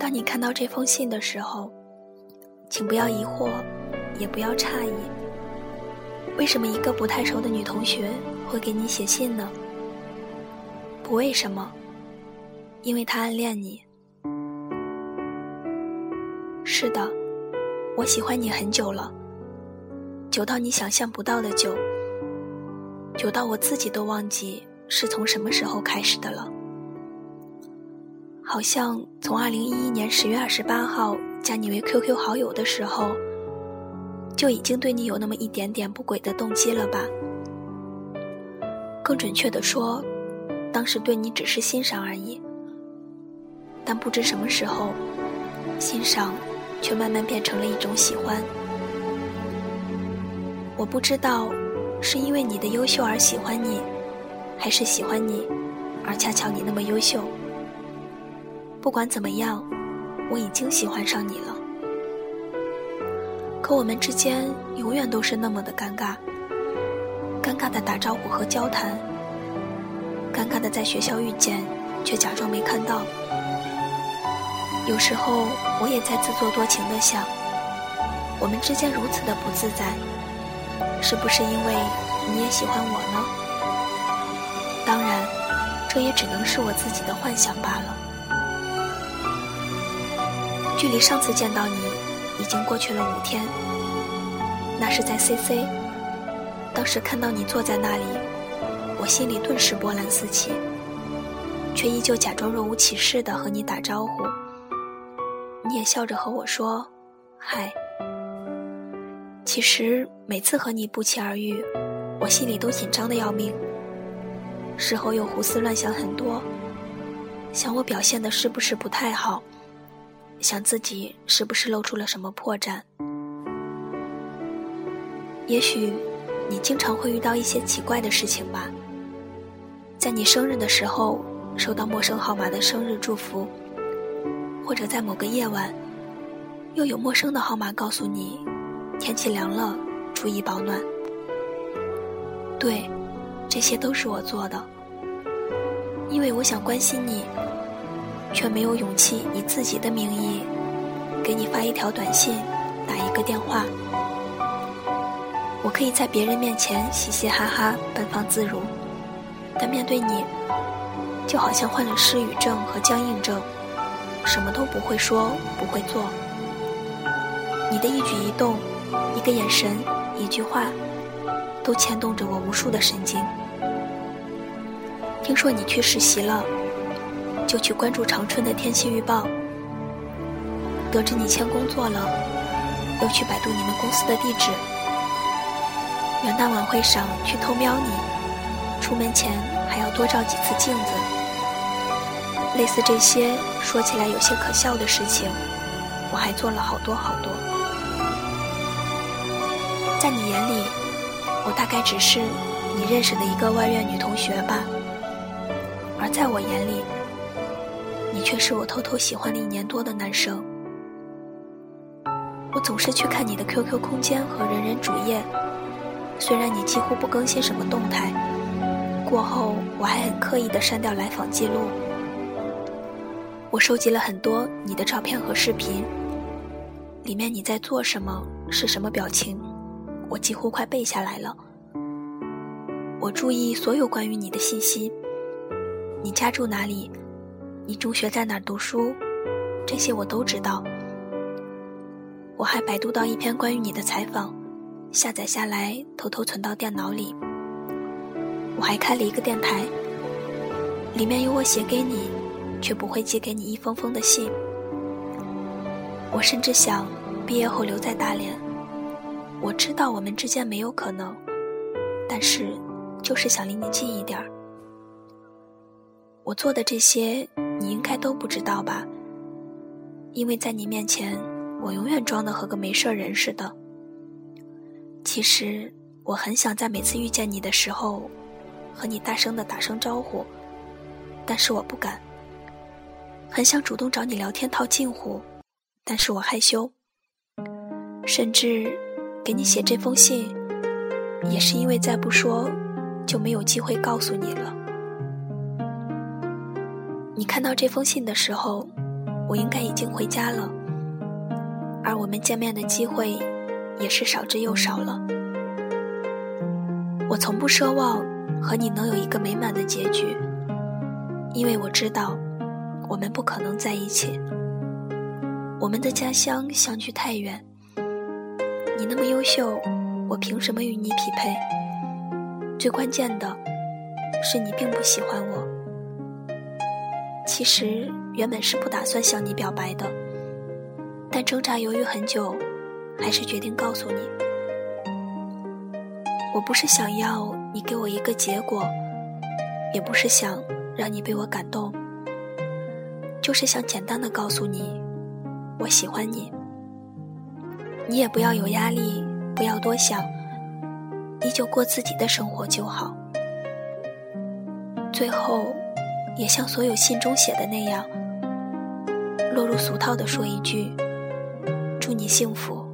当你看到这封信的时候，请不要疑惑，也不要诧异，为什么一个不太熟的女同学会给你写信呢？不为什么，因为她暗恋你。是的，我喜欢你很久了，久到你想象不到的久，久到我自己都忘记是从什么时候开始的了。好像从二零一一年十月二十八号加你为 QQ 好友的时候，就已经对你有那么一点点不轨的动机了吧？更准确的说，当时对你只是欣赏而已。但不知什么时候，欣赏却慢慢变成了一种喜欢。我不知道是因为你的优秀而喜欢你，还是喜欢你而恰巧你那么优秀。不管怎么样，我已经喜欢上你了。可我们之间永远都是那么的尴尬，尴尬的打招呼和交谈，尴尬的在学校遇见，却假装没看到。有时候我也在自作多情的想，我们之间如此的不自在，是不是因为你也喜欢我呢？当然，这也只能是我自己的幻想罢了。距离上次见到你，已经过去了五天。那是在 CC，当时看到你坐在那里，我心里顿时波澜四起，却依旧假装若无其事的和你打招呼。你也笑着和我说：“嗨。”其实每次和你不期而遇，我心里都紧张的要命，事后又胡思乱想很多，想我表现的是不是不太好。想自己是不是露出了什么破绽？也许你经常会遇到一些奇怪的事情吧。在你生日的时候收到陌生号码的生日祝福，或者在某个夜晚，又有陌生的号码告诉你天气凉了，注意保暖。对，这些都是我做的，因为我想关心你。却没有勇气以自己的名义给你发一条短信、打一个电话。我可以在别人面前嘻嘻哈哈、奔放自如，但面对你，就好像患了失语症和僵硬症，什么都不会说、不会做。你的一举一动、一个眼神、一句话，都牵动着我无数的神经。听说你去实习了。就去关注长春的天气预报。得知你签工作了，又去百度你们公司的地址。元旦晚会上去偷瞄你，出门前还要多照几次镜子。类似这些说起来有些可笑的事情，我还做了好多好多。在你眼里，我大概只是你认识的一个外院女同学吧，而在我眼里。却是我偷偷喜欢了一年多的男生。我总是去看你的 QQ 空间和人人主页，虽然你几乎不更新什么动态，过后我还很刻意的删掉来访记录。我收集了很多你的照片和视频，里面你在做什么，是什么表情，我几乎快背下来了。我注意所有关于你的信息，你家住哪里？你中学在哪读书？这些我都知道。我还百度到一篇关于你的采访，下载下来偷偷存到电脑里。我还开了一个电台，里面有我写给你却不会寄给你一封封的信。我甚至想毕业后留在大连。我知道我们之间没有可能，但是就是想离你近一点儿。我做的这些。你应该都不知道吧？因为在你面前，我永远装的和个没事人似的。其实我很想在每次遇见你的时候，和你大声的打声招呼，但是我不敢。很想主动找你聊天套近乎，但是我害羞。甚至给你写这封信，也是因为再不说，就没有机会告诉你了。你看到这封信的时候，我应该已经回家了，而我们见面的机会也是少之又少了。我从不奢望和你能有一个美满的结局，因为我知道我们不可能在一起。我们的家乡相距太远，你那么优秀，我凭什么与你匹配？最关键的是你并不喜欢我。其实原本是不打算向你表白的，但挣扎犹豫很久，还是决定告诉你。我不是想要你给我一个结果，也不是想让你被我感动，就是想简单的告诉你，我喜欢你。你也不要有压力，不要多想，依旧过自己的生活就好。最后，也像所有信中写的那样，落入俗套的说一句：祝你幸福。